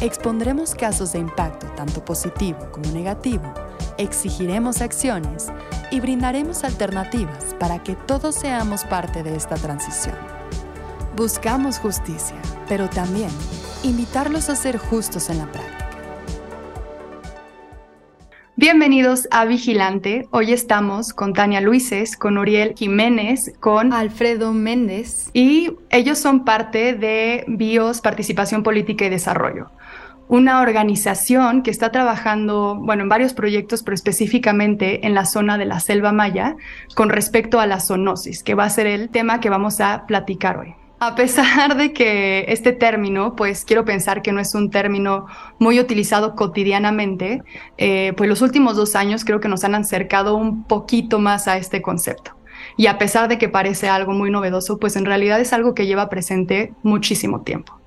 Expondremos casos de impacto tanto positivo como negativo, exigiremos acciones y brindaremos alternativas para que todos seamos parte de esta transición. Buscamos justicia, pero también invitarlos a ser justos en la práctica. Bienvenidos a Vigilante. Hoy estamos con Tania Luises, con Uriel Jiménez, con Alfredo Méndez y ellos son parte de BIOS Participación Política y Desarrollo, una organización que está trabajando, bueno, en varios proyectos, pero específicamente en la zona de la Selva Maya con respecto a la zoonosis, que va a ser el tema que vamos a platicar hoy. A pesar de que este término, pues quiero pensar que no es un término muy utilizado cotidianamente, eh, pues los últimos dos años creo que nos han acercado un poquito más a este concepto. Y a pesar de que parece algo muy novedoso, pues en realidad es algo que lleva presente muchísimo tiempo.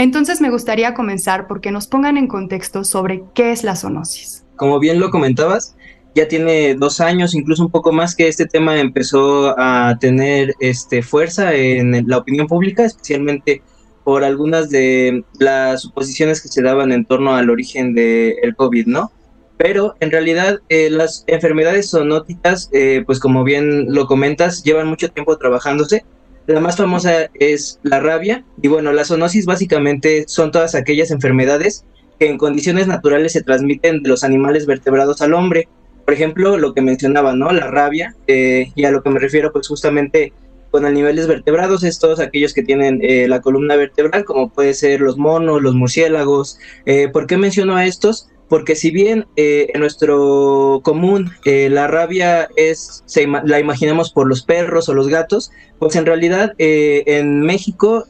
Entonces me gustaría comenzar porque nos pongan en contexto sobre qué es la zoonosis. Como bien lo comentabas, ya tiene dos años, incluso un poco más, que este tema empezó a tener este, fuerza en la opinión pública, especialmente por algunas de las suposiciones que se daban en torno al origen del COVID, ¿no? Pero en realidad eh, las enfermedades zoonóticas, eh, pues como bien lo comentas, llevan mucho tiempo trabajándose. La más famosa es la rabia y bueno, la zoonosis básicamente son todas aquellas enfermedades que en condiciones naturales se transmiten de los animales vertebrados al hombre por ejemplo, lo que mencionaba, ¿no? La rabia, eh, y a lo que me refiero, pues justamente con animales vertebrados, es todos aquellos que tienen eh, la columna vertebral, como puede ser los monos, los murciélagos. Eh, ¿Por qué menciono a estos? Porque si bien en nuestro común la rabia es, se, la imaginamos por los perros o los gatos, pues en realidad en México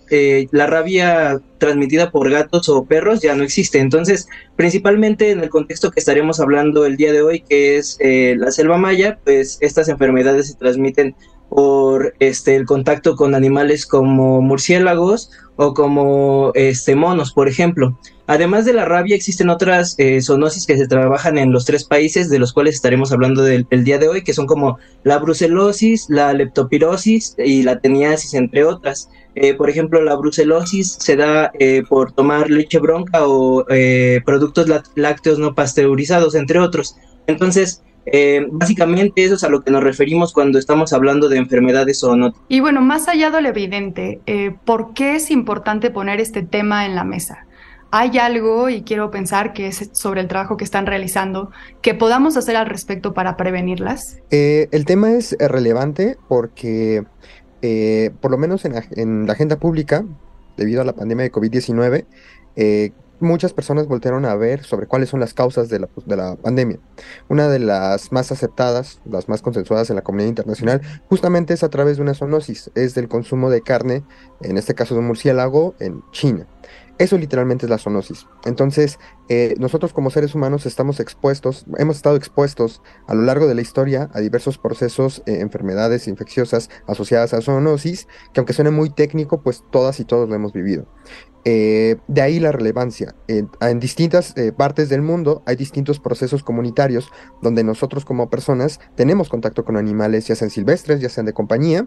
la rabia transmitida por gatos o perros ya no existe. Entonces, principalmente en el contexto que estaremos hablando el día de hoy, que es eh, la selva maya, pues estas enfermedades se transmiten por este el contacto con animales como murciélagos o como este monos, por ejemplo. Además de la rabia, existen otras eh, zoonosis que se trabajan en los tres países, de los cuales estaremos hablando del, el día de hoy, que son como la brucelosis, la leptopirosis y la teniasis, entre otras. Eh, por ejemplo, la brucelosis se da eh, por tomar leche bronca o eh, productos lácteos no pasteurizados, entre otros. Entonces, básicamente eso es a lo que nos referimos cuando estamos hablando de enfermedades o no. Y bueno, más allá de lo evidente, ¿por qué es importante poner este tema en la mesa? ¿Hay algo, y quiero pensar que es sobre el trabajo que están realizando, que podamos hacer al respecto para prevenirlas? el tema es relevante porque eh, por lo menos en la, agenda pública, debido a la pandemia de COVID-19, eh, muchas personas voltearon a ver sobre cuáles son las causas de la, de la, pandemia. Una de las más aceptadas, las más consensuadas en la comunidad internacional, justamente es a través de una zoonosis, es del consumo de carne, en este caso de murciélago, en China. Eso literalmente es la zoonosis. Entonces, eh, nosotros como seres humanos estamos expuestos, hemos estado expuestos a lo largo de la historia a diversos procesos, eh, enfermedades infecciosas asociadas a zoonosis, que aunque suene muy técnico, pues todas y todos lo hemos vivido. Eh, de ahí la relevancia. En, distintas eh, partes del mundo hay distintos procesos comunitarios donde nosotros como personas tenemos contacto con animales, ya sean silvestres, ya sean de compañía,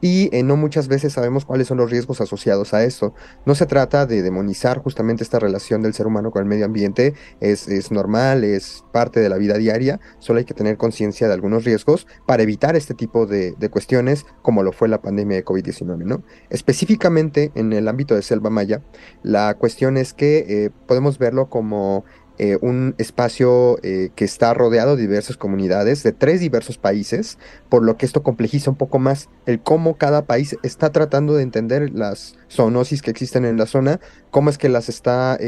y eh, no muchas veces sabemos cuáles son los riesgos asociados a esto. No se trata de demonizar justamente esta relación del ser humano con el medio ambiente, es, es normal, es parte de la vida diaria, solo hay que tener conciencia de algunos riesgos para evitar este tipo de, de cuestiones como lo fue la pandemia de COVID-19. ¿no? Específicamente en el ámbito de Selva Maya, la cuestión es que eh, podemos verlo como eh, un espacio eh, que está rodeado de diversas comunidades de tres diversos países, por lo que esto complejiza un poco más el cómo cada país está tratando de entender las zoonosis que existen en la zona, cómo es que las está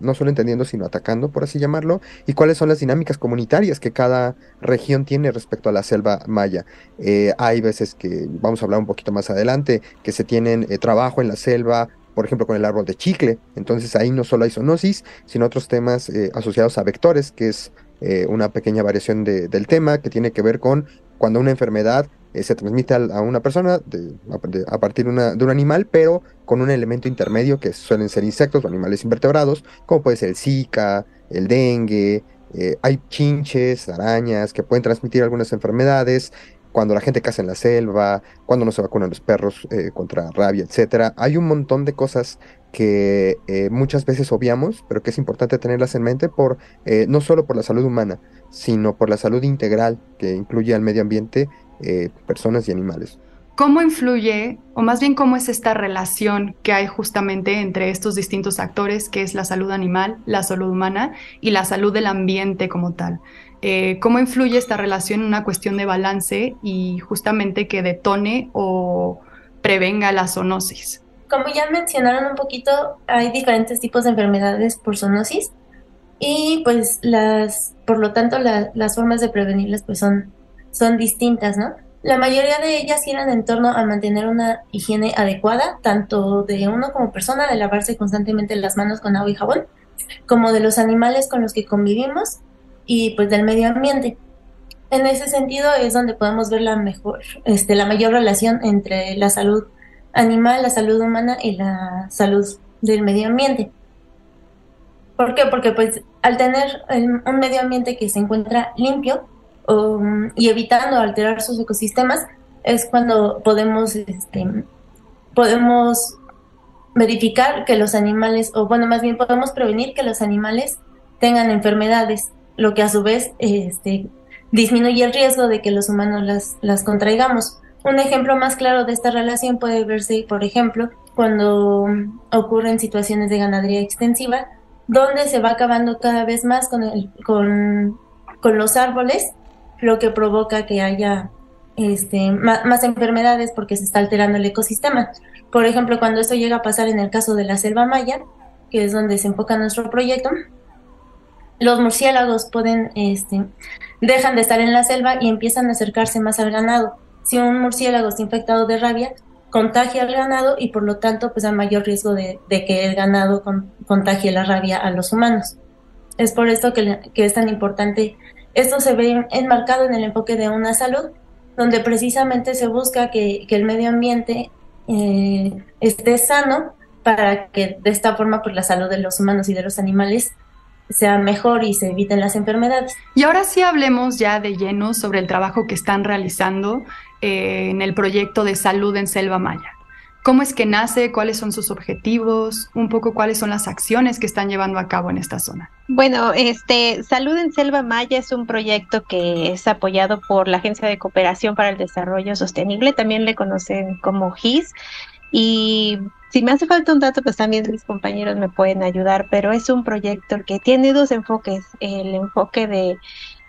no solo entendiendo, sino atacando, por así llamarlo, y cuáles son las dinámicas comunitarias que cada región tiene respecto a la selva maya. hay veces que, vamos a hablar un poquito más adelante, que se tienen trabajo en la selva, por ejemplo, con el árbol de chicle. Entonces ahí no solo hay zoonosis, sino otros temas eh, asociados a vectores, que es eh, una pequeña variación del tema que tiene que ver con cuando una enfermedad eh, se transmite a, una persona a, partir de un animal, pero con un elemento intermedio que suelen ser insectos o animales invertebrados, como puede ser el Zika, el dengue, eh, hay chinches, arañas que pueden transmitir algunas enfermedades, cuando la gente caza en la selva, cuando no se vacunan los perros eh, contra rabia, etcétera. Hay un montón de cosas que muchas veces obviamos, pero que es importante tenerlas en mente por no solo por la salud humana, sino por la salud integral que incluye al medio ambiente eh, personas y animales. ¿Cómo influye, o más bien cómo es esta relación que hay justamente entre estos distintos actores, que es la salud animal, la salud humana y la salud del ambiente como tal? Eh, ¿Cómo influye esta relación en una cuestión de balance y justamente que detone o prevenga la zoonosis? Como ya mencionaron un poquito, hay diferentes tipos de enfermedades por zoonosis y pues las, por lo tanto, las formas de prevenirlas pues son son distintas, ¿no? La mayoría de ellas giran en torno a mantener una higiene adecuada, tanto de uno como persona, de lavarse constantemente las manos con agua y jabón, como de los animales con los que convivimos y pues del medio ambiente. En ese sentido es donde podemos ver la mejor, este, la mayor relación entre la salud animal, la salud humana y la salud del medio ambiente. ¿Por qué? Porque pues al tener un medio ambiente que se encuentra limpio, Um, y evitando alterar sus ecosistemas, es cuando podemos, este, podemos verificar que los animales, o bueno, más bien podemos prevenir que los animales tengan enfermedades, lo que a su vez este, disminuye el riesgo de que los humanos las, las contraigamos. Un ejemplo más claro de esta relación puede verse, por ejemplo, cuando ocurren situaciones de ganadería extensiva, donde se va acabando cada vez más con, el, con, con los árboles lo que provoca que haya este, más, enfermedades porque se está alterando el ecosistema. Por ejemplo, cuando esto llega a pasar en el caso de la selva maya, que es donde se enfoca nuestro proyecto, los murciélagos pueden, este, dejan de estar en la selva y empiezan a acercarse más al ganado. Si un murciélago está infectado de rabia, contagia al ganado y por lo tanto pues hay mayor riesgo de, que el ganado contagie la rabia a los humanos. Es por esto que, es tan importante esto se ve enmarcado en el enfoque de una salud, donde precisamente se busca que, el medio ambiente eh, esté sano para que de esta forma pues, la salud de los humanos y de los animales sea mejor y se eviten las enfermedades. Y ahora sí hablemos ya de lleno sobre el trabajo que están realizando eh, en el proyecto de salud en Selva Maya cómo es que nace, cuáles son sus objetivos, un poco cuáles son las acciones que están llevando a cabo en esta zona. Bueno, este Salud en Selva Maya es un proyecto que es apoyado por la Agencia de Cooperación para el Desarrollo Sostenible, también le conocen como GIS. Y si me hace falta un dato, pues también mis compañeros me pueden ayudar, pero es un proyecto que tiene dos enfoques, el enfoque de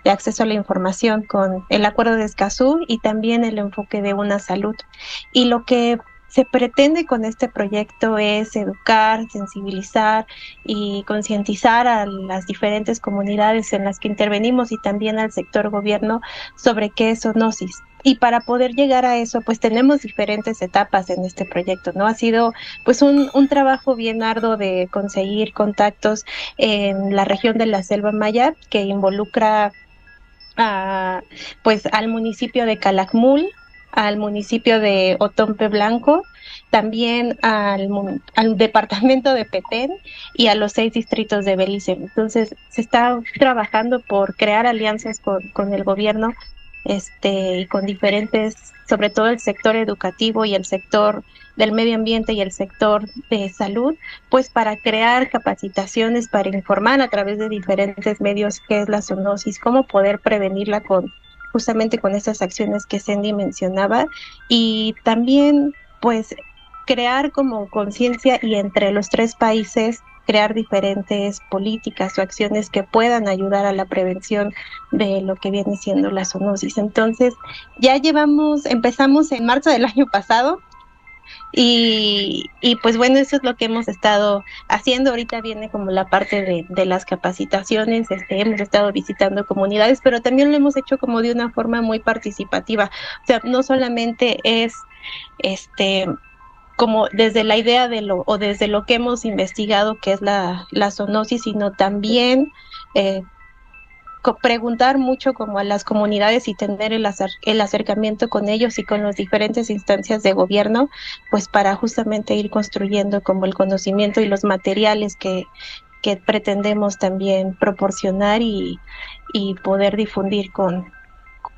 acceso a la información con el acuerdo de Escazú y también el enfoque de una salud. Y lo que se pretende con este proyecto es educar, sensibilizar y concientizar a las diferentes comunidades en las que intervenimos y también al sector gobierno sobre qué es zoonosis. Y para poder llegar a eso, pues tenemos diferentes etapas en este proyecto, ¿no? Ha sido pues un, trabajo bien arduo de conseguir contactos en la región de la Selva Maya que involucra a, pues al municipio de Calakmul, al municipio de Otompe Blanco, también al, al, departamento de Petén y a los seis distritos de Belice. Entonces, se está trabajando por crear alianzas con el gobierno este, y con diferentes, sobre todo el sector educativo y el sector del medio ambiente y el sector de salud, pues para crear capacitaciones, para informar a través de diferentes medios qué es la zoonosis, cómo poder prevenirla con justamente con esas acciones que Sandy mencionaba y también pues crear como conciencia y entre los tres países crear diferentes políticas o acciones que puedan ayudar a la prevención de lo que viene siendo la zoonosis. Entonces, ya llevamos, empezamos en marzo del año pasado y, y, pues bueno, eso es lo que hemos estado haciendo. Ahorita viene como la parte de, de, las capacitaciones, este, hemos estado visitando comunidades, pero también lo hemos hecho como de una forma muy participativa. O sea, no solamente es este como desde la idea de lo o desde lo que hemos investigado que es la, la zoonosis, sino también eh, preguntar mucho como a las comunidades y tener el, el acercamiento con ellos y con las diferentes instancias de gobierno, pues para justamente ir construyendo como el conocimiento y los materiales que, que pretendemos también proporcionar y, y poder difundir con,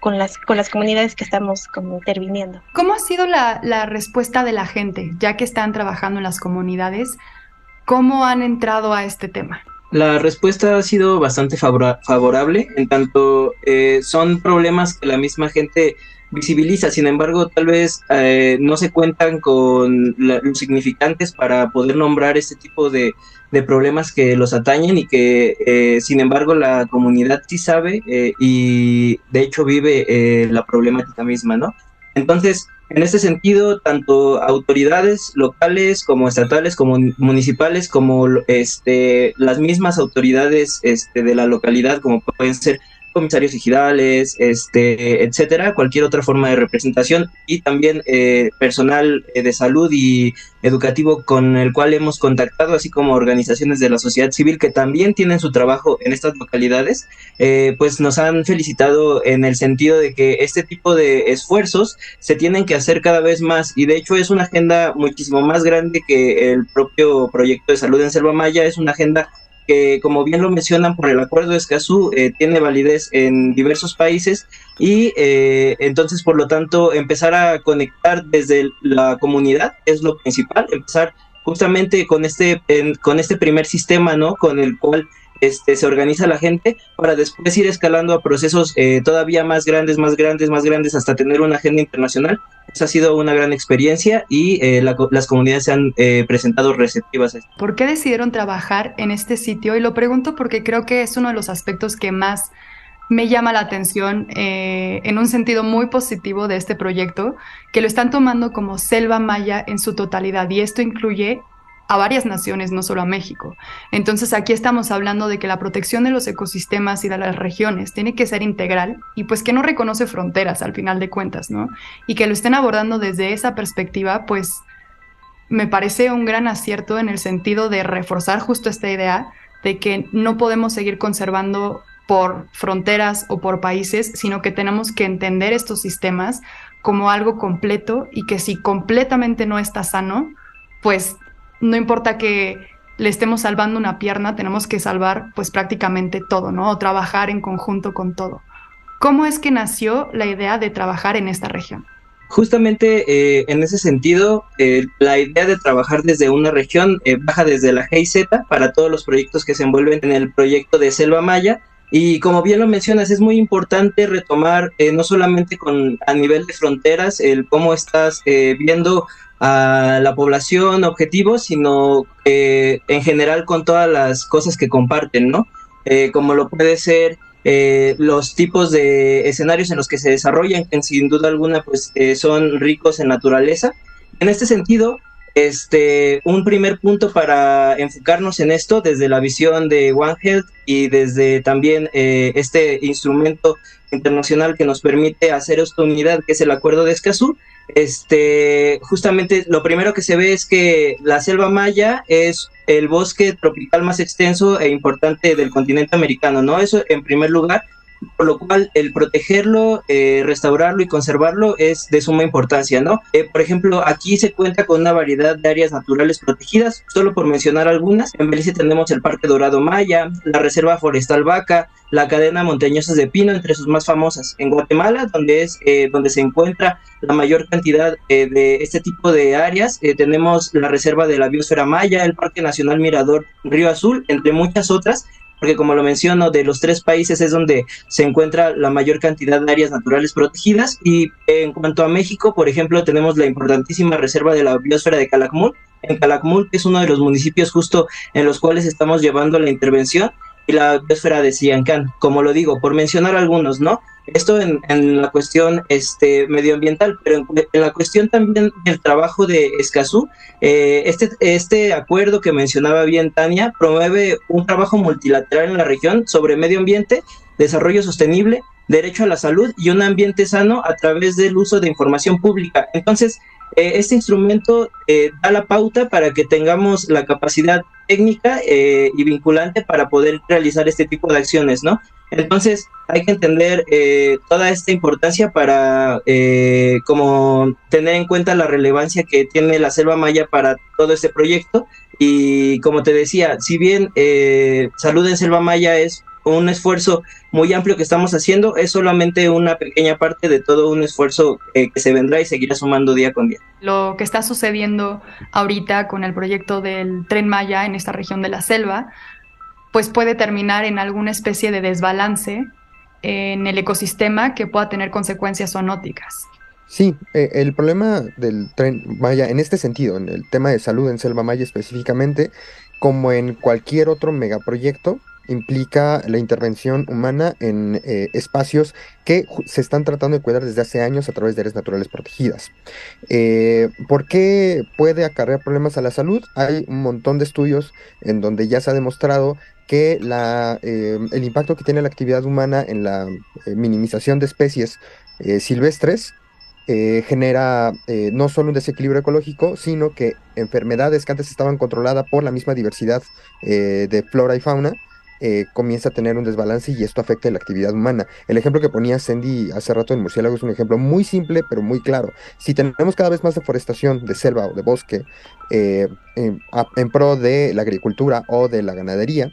con las, con las comunidades que estamos como interviniendo. ¿Cómo ha sido la, la respuesta de la gente, ya que están trabajando en las comunidades? ¿Cómo han entrado a este tema? La respuesta ha sido bastante favorable, en tanto eh, son problemas que la misma gente visibiliza, sin embargo, tal vez eh, no se cuentan con los significantes para poder nombrar este tipo de, problemas que los atañen y que, eh, sin embargo, la comunidad sí sabe y de hecho vive la problemática misma, ¿no? Entonces, en este sentido, tanto autoridades locales como estatales, como municipales, como este, las mismas autoridades este, de la localidad, como pueden ser comisarios ejidales, este, etcétera, cualquier otra forma de representación y también eh, personal eh, de salud y educativo con el cual hemos contactado, así como organizaciones de la sociedad civil que también tienen su trabajo en estas localidades, eh, pues nos han felicitado en el sentido de que este tipo de esfuerzos se tienen que hacer cada vez más y de hecho es una agenda muchísimo más grande que el propio proyecto de salud en Selva Maya, es una agenda que, como bien lo mencionan por el Acuerdo de Escazú, eh, tiene validez en diversos países y eh, entonces, por lo tanto, empezar a conectar desde la comunidad es lo principal, empezar justamente con este, con este primer sistema, ¿no? Con el cual este, se organiza la gente para después ir escalando a procesos eh, todavía más grandes, más grandes, más grandes, hasta tener una agenda internacional. Esa ha sido una gran experiencia y eh, las comunidades se han eh, presentado receptivas. A esto. ¿Por qué decidieron trabajar en este sitio? Y lo pregunto porque creo que es uno de los aspectos que más me llama la atención en un sentido muy positivo de este proyecto, que lo están tomando como selva maya en su totalidad y esto incluye a varias naciones, no solo a México. Entonces aquí estamos hablando de que la protección de los ecosistemas y de las regiones tiene que ser integral y pues que no reconoce fronteras al final de cuentas, ¿no? Y que lo estén abordando desde esa perspectiva, pues me parece un gran acierto en el sentido de reforzar justo esta idea de que no podemos seguir conservando por fronteras o por países, sino que tenemos que entender estos sistemas como algo completo y que si completamente no está sano, pues no importa que le estemos salvando una pierna, tenemos que salvar pues prácticamente todo, ¿no? O trabajar en conjunto con todo. ¿Cómo es que nació la idea de trabajar en esta región? Justamente eh, en ese sentido, eh, la idea de trabajar desde una región eh, baja desde la GIZ para todos los proyectos que se envuelven en el proyecto de Selva Maya. Y como bien lo mencionas, es muy importante retomar no solamente con a nivel de fronteras el cómo estás viendo a la población objetivo, sino eh, en general con todas las cosas que comparten, ¿no? Eh, como lo puede ser eh, los tipos de escenarios en los que se desarrollan, que sin duda alguna pues son ricos en naturaleza. En este sentido, este, un primer punto para enfocarnos en esto desde la visión de One Health y desde también este instrumento internacional que nos permite hacer esta unidad, que es el Acuerdo de Escazú, este, justamente lo primero que se ve es que la selva maya es el bosque tropical más extenso e importante del continente americano, ¿no? Eso en primer lugar por lo cual el protegerlo, eh, restaurarlo y conservarlo es de suma importancia, ¿no? Eh, por ejemplo, aquí se cuenta con una variedad de áreas naturales protegidas, solo por mencionar algunas. En Belice tenemos el Parque Dorado Maya, la Reserva Forestal Vaca, la cadena montañosa de pino, entre sus más famosas. En Guatemala, donde es eh, donde se encuentra la mayor cantidad de este tipo de áreas, tenemos la Reserva de la Biosfera Maya, el Parque Nacional Mirador Río Azul, entre muchas otras porque como lo menciono, de los tres países es donde se encuentra la mayor cantidad de áreas naturales protegidas. Y en cuanto a México, por ejemplo, tenemos la importantísima reserva de la biosfera de Calakmul. En Calakmul, que es uno de los municipios justo en los cuales estamos llevando la intervención, y la biosfera de Siancán, como lo digo, por mencionar algunos, ¿no? Esto en, en la cuestión este, medioambiental, pero en, la cuestión también del trabajo de Escazú, eh, este, este acuerdo que mencionaba bien Tania promueve un trabajo multilateral en la región sobre medio ambiente, desarrollo sostenible, derecho a la salud y un ambiente sano a través del uso de información pública. Entonces, eh, este instrumento eh, da la pauta para que tengamos la capacidad técnica eh, y vinculante para poder realizar este tipo de acciones, ¿no? Entonces hay que entender eh, toda esta importancia para como tener en cuenta la relevancia que tiene la selva maya para todo este proyecto y como te decía, si bien Salud en Selva Maya es un esfuerzo muy amplio que estamos haciendo, es solamente una pequeña parte de todo un esfuerzo que se vendrá y seguirá sumando día con día. Lo que está sucediendo ahorita con el proyecto del tren Maya en esta región de la selva, pues puede terminar en alguna especie de desbalance en el ecosistema que pueda tener consecuencias zoonóticas. Sí, eh, el problema del tren Maya en este sentido, en el tema de salud en Selva Maya específicamente, como en cualquier otro megaproyecto, implica la intervención humana en eh, espacios que se están tratando de cuidar desde hace años a través de áreas naturales protegidas. Eh, ¿Por qué puede acarrear problemas a la salud? Hay un montón de estudios en donde ya se ha demostrado que la, eh, el impacto que tiene la actividad humana en la minimización de especies silvestres genera no solo un desequilibrio ecológico, sino que enfermedades que antes estaban controladas por la misma diversidad de flora y fauna, eh, comienza a tener un desbalance y esto afecta la actividad humana. El ejemplo que ponía Sandy hace rato en murciélago es un ejemplo muy simple pero muy claro. Si tenemos cada vez más deforestación de selva o de bosque eh, en, pro de la agricultura o de la ganadería,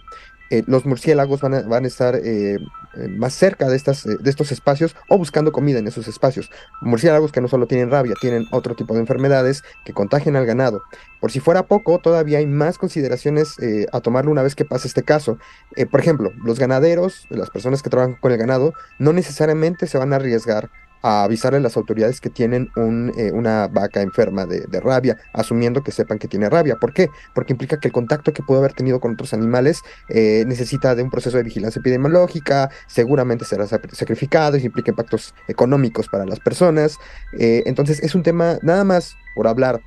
eh, los murciélagos van a, van a estar eh, eh, más cerca de, estas, de estos espacios o buscando comida en esos espacios. Murciélagos que no solo tienen rabia, tienen otro tipo de enfermedades que contagian al ganado. Por si fuera poco, todavía hay más consideraciones a tomarlo una vez que pase este caso. por ejemplo, los ganaderos, las personas que trabajan con el ganado, no necesariamente se van a arriesgar a avisarle a las autoridades que tienen un, eh, una vaca enferma de, rabia, asumiendo que sepan que tiene rabia. ¿Por qué? Porque implica que el contacto que pudo haber tenido con otros animales eh, necesita de un proceso de vigilancia epidemiológica, seguramente será sacrificado, y implica impactos económicos para las personas. Eh, entonces es un tema, nada más por hablar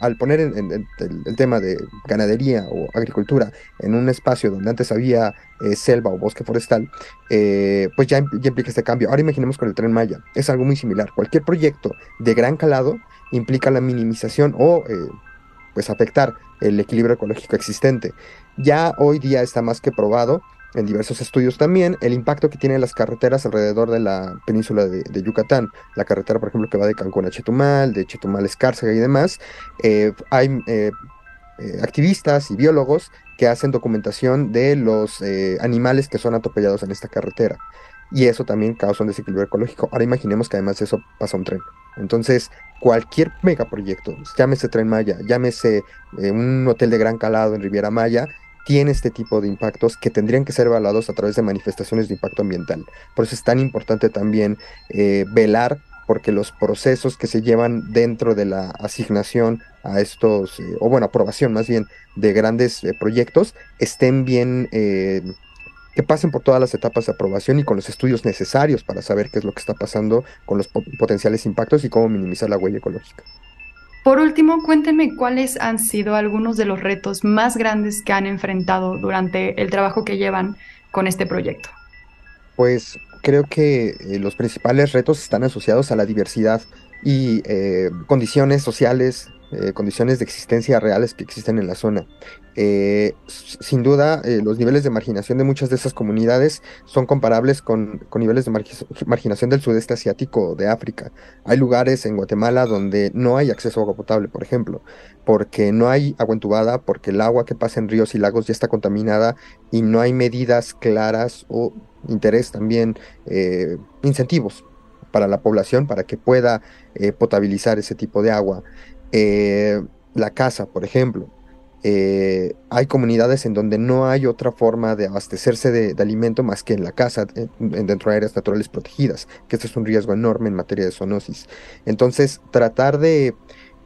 al poner el, tema de ganadería o agricultura en un espacio donde antes había eh, selva o bosque forestal, eh, pues ya, implica este cambio. Ahora imaginemos con el tren Maya, es algo muy similar. Cualquier proyecto de gran calado implica la minimización o eh, pues afectar el equilibrio ecológico existente. Ya hoy día está más que probado en diversos estudios también el impacto que tienen las carreteras alrededor de la península de, Yucatán. La carretera, por ejemplo, que va de Cancún a Chetumal, de Chetumal a Escárcega y demás. Eh, hay eh, eh, activistas y biólogos que hacen documentación de los animales que son atropellados en esta carretera. Y eso también causa un desequilibrio ecológico. Ahora imaginemos que además de eso pasa un tren. Entonces, cualquier megaproyecto, llámese Tren Maya, llámese un hotel de gran calado en Riviera Maya, tiene este tipo de impactos que tendrían que ser evaluados a través de manifestaciones de impacto ambiental. Por eso es tan importante también eh, velar porque los procesos que se llevan dentro de la asignación a estos, eh, o bueno, aprobación más bien, de grandes eh, proyectos, estén bien, que pasen por todas las etapas de aprobación y con los estudios necesarios para saber qué es lo que está pasando con los potenciales impactos y cómo minimizar la huella ecológica. Por último, cuéntenme cuáles han sido algunos de los retos más grandes que han enfrentado durante el trabajo que llevan con este proyecto. Pues creo que eh, los principales retos están asociados a la diversidad y eh, condiciones sociales, eh, condiciones de existencia reales que existen en la zona. Eh, sin duda, eh, los niveles de marginación de muchas de esas comunidades son comparables con, niveles de marginación del sudeste asiático de África. Hay lugares en Guatemala donde no hay acceso a agua potable, por ejemplo, porque no hay agua entubada, porque el agua que pasa en ríos y lagos ya está contaminada y no hay medidas claras o interés también, incentivos para la población para que pueda potabilizar ese tipo de agua. La casa, por ejemplo, eh, hay comunidades en donde no hay otra forma de abastecerse de, alimento más que en la casa, dentro de áreas naturales protegidas, que este es un riesgo enorme en materia de zoonosis. Entonces, tratar de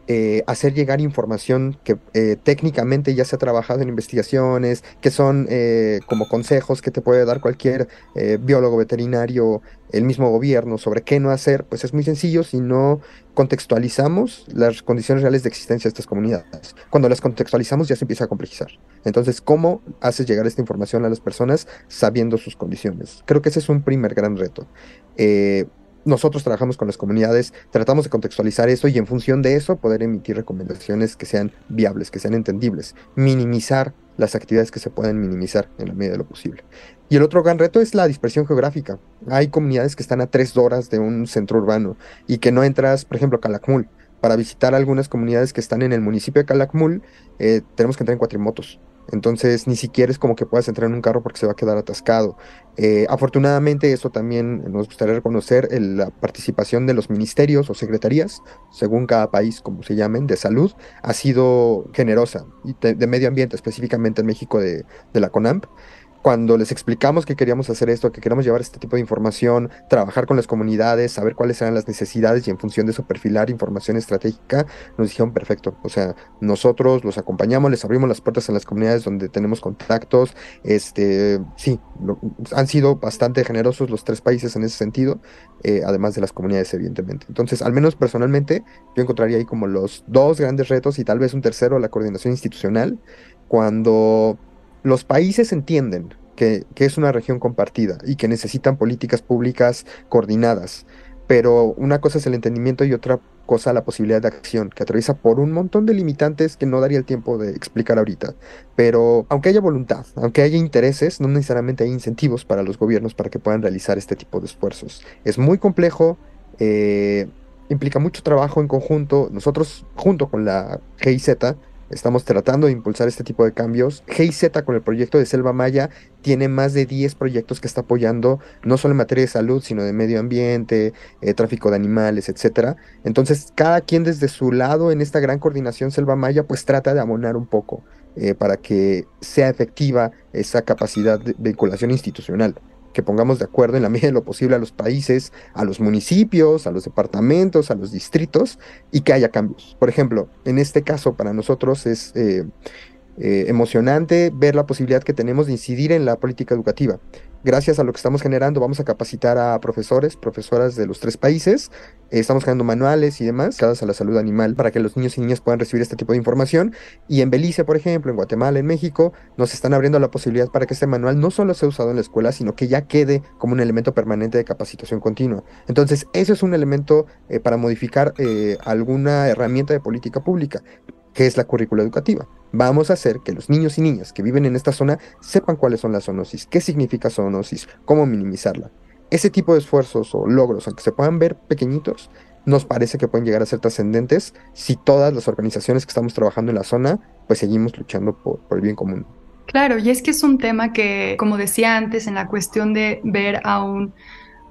eh, hacer llegar información que eh, técnicamente ya se ha trabajado en investigaciones, que son eh, como consejos que te puede dar cualquier biólogo veterinario, el mismo gobierno sobre qué no hacer, pues es muy sencillo si no contextualizamos las condiciones reales de existencia de estas comunidades. Cuando las contextualizamos ya se empieza a complejizar. Entonces, ¿cómo haces llegar esta información a las personas sabiendo sus condiciones? Creo que ese es un primer gran reto nosotros trabajamos con las comunidades, tratamos de contextualizar eso y en función de eso poder emitir recomendaciones que sean viables, que sean entendibles, minimizar las actividades que se pueden minimizar en la medida de lo posible. Y el otro gran reto es la dispersión geográfica. Hay comunidades que están a tres horas de un centro urbano y que no entras, por ejemplo, a Calakmul. Para visitar algunas comunidades que están en el municipio de Calakmul, eh, tenemos que entrar en cuatrimotos. Entonces ni siquiera es como que puedas entrar en un carro porque se va a quedar atascado. Eh, afortunadamente eso también nos gustaría reconocer la participación de los ministerios o secretarías, según cada país, como se llamen, de salud, ha sido generosa y de, medio ambiente, específicamente en México de, de la CONAMP cuando les explicamos que queríamos hacer esto, que queríamos llevar este tipo de información, trabajar con las comunidades, saber cuáles eran las necesidades y en función de eso perfilar información estratégica, nos dijeron perfecto. O sea, nosotros los acompañamos, les abrimos las puertas en las comunidades donde tenemos contactos. Este, sí, han sido bastante generosos los tres países en ese sentido, eh, además de las comunidades, evidentemente. Entonces, al menos personalmente, yo encontraría ahí como los dos grandes retos y tal vez un tercero, la coordinación institucional, cuando los países entienden que, es una región compartida y que necesitan políticas públicas coordinadas, pero una cosa es el entendimiento y otra cosa la posibilidad de acción, que atraviesa por un montón de limitantes que no daría el tiempo de explicar ahorita. Pero aunque haya voluntad, aunque haya intereses, no necesariamente hay incentivos para los gobiernos para que puedan realizar este tipo de esfuerzos. Es muy complejo, eh, implica mucho trabajo en conjunto. Nosotros, junto con la GIZ, Estamos tratando de impulsar este tipo de cambios. GIZ con el proyecto de Selva Maya tiene más de 10 proyectos que está apoyando, no solo en materia de salud, sino de medio ambiente, eh, tráfico de animales, etcétera. Entonces, cada quien desde su lado en esta gran coordinación Selva Maya, pues trata de abonar un poco eh, para que sea efectiva esa capacidad de vinculación institucional que pongamos de acuerdo en la medida de lo posible a los países, a los municipios, a los departamentos, a los distritos y que haya cambios. Por ejemplo, en este caso para nosotros es eh, eh, emocionante ver la posibilidad que tenemos de incidir en la política educativa gracias a lo que estamos generando, vamos a capacitar a profesores, profesoras de los tres países. Eh, estamos generando manuales y demás, cada a la salud animal, para que los niños y niñas puedan recibir este tipo de información. Y en Belice, por ejemplo, en Guatemala, en México, nos están abriendo la posibilidad para que este manual no solo sea usado en la escuela, sino que ya quede como un elemento permanente de capacitación continua. Entonces, eso es un elemento eh, para modificar eh, alguna herramienta de política pública que es la currícula educativa. Vamos a hacer que los niños y niñas que viven en esta zona sepan cuáles son las zoonosis, qué significa zoonosis, cómo minimizarla. Ese tipo de esfuerzos o logros, aunque se puedan ver pequeñitos, nos parece que pueden llegar a ser trascendentes si todas las organizaciones que estamos trabajando en la zona, pues seguimos luchando por, el bien común. Claro, y es que es un tema que, como decía antes, en la cuestión de ver a, un,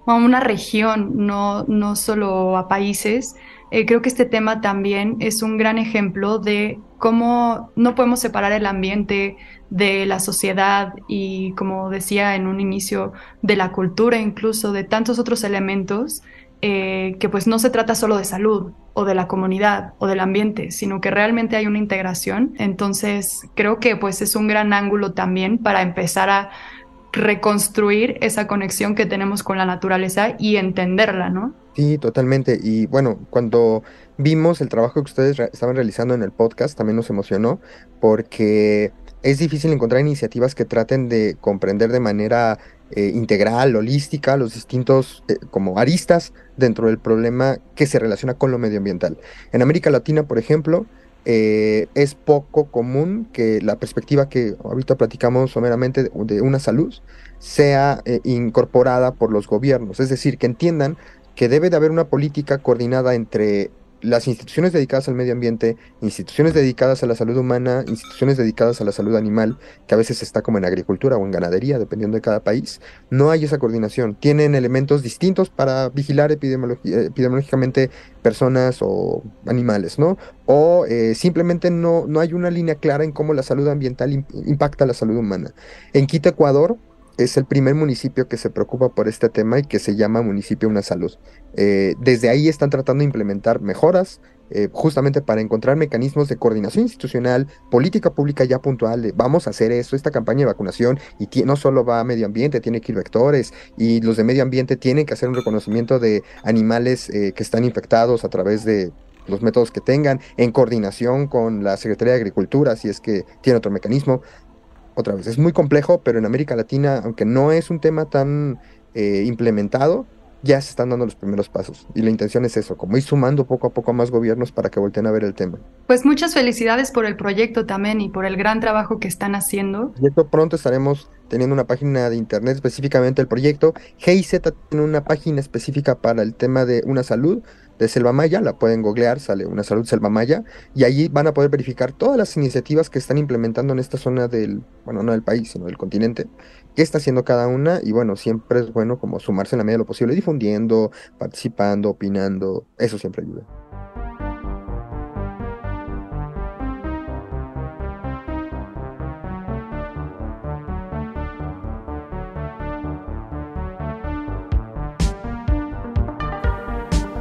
a una región, no, no solo a países, eh, creo que este tema también es un gran ejemplo de cómo no podemos separar el ambiente de la sociedad y, como decía en un inicio, de la cultura, incluso de tantos otros elementos, eh, que pues no se trata solo de salud o de la comunidad o del ambiente, sino que realmente hay una integración. Entonces, creo que pues es un gran ángulo también para empezar a reconstruir esa conexión que tenemos con la naturaleza y entenderla, ¿no? Sí, totalmente. Y bueno, cuando vimos el trabajo que ustedes estaban realizando en el podcast, también nos emocionó porque es difícil encontrar iniciativas que traten de comprender de manera eh, integral, holística, los distintos eh, como aristas dentro del problema que se relaciona con lo medioambiental. En América Latina, por ejemplo, eh, es poco común que la perspectiva que ahorita platicamos someramente de, una salud sea eh, incorporada por los gobiernos, es decir, que entiendan que debe de haber una política coordinada entre las instituciones dedicadas al medio ambiente, instituciones dedicadas a la salud humana, instituciones dedicadas a la salud animal, que a veces está como en agricultura o en ganadería, dependiendo de cada país, no hay esa coordinación. Tienen elementos distintos para vigilar epidemiológicamente personas o animales, ¿no? O eh, simplemente no, no hay una línea clara en cómo la salud ambiental impacta la salud humana. En Quito, Ecuador, es el primer municipio que se preocupa por este tema y que se llama Municipio Una Salud. Eh, desde ahí están tratando de implementar mejoras eh, justamente para encontrar mecanismos de coordinación institucional, política pública ya puntual, vamos a hacer eso, esta campaña de vacunación, y no solo va a medio ambiente, tiene que ir vectores, y los de medio ambiente tienen que hacer un reconocimiento de animales eh, que están infectados a través de los métodos que tengan, en coordinación con la Secretaría de Agricultura, si es que tiene otro mecanismo otra vez, es muy complejo, pero en América Latina, aunque no es un tema tan eh, implementado, ya se están dando los primeros pasos. Y la intención es eso, como ir sumando poco a poco a más gobiernos para que volteen a ver el tema. Pues muchas felicidades por el proyecto también y por el gran trabajo que están haciendo. Y esto pronto estaremos teniendo una página de internet específicamente el proyecto. GIZ tiene una página específica para el tema de una salud de Selva Maya, la pueden googlear, sale una salud Selva Maya, y allí van a poder verificar todas las iniciativas que están implementando en esta zona del, bueno, no del país, sino del continente, qué está haciendo cada una, y bueno, siempre es bueno como sumarse en la medida de lo posible, difundiendo, participando, opinando, eso siempre ayuda.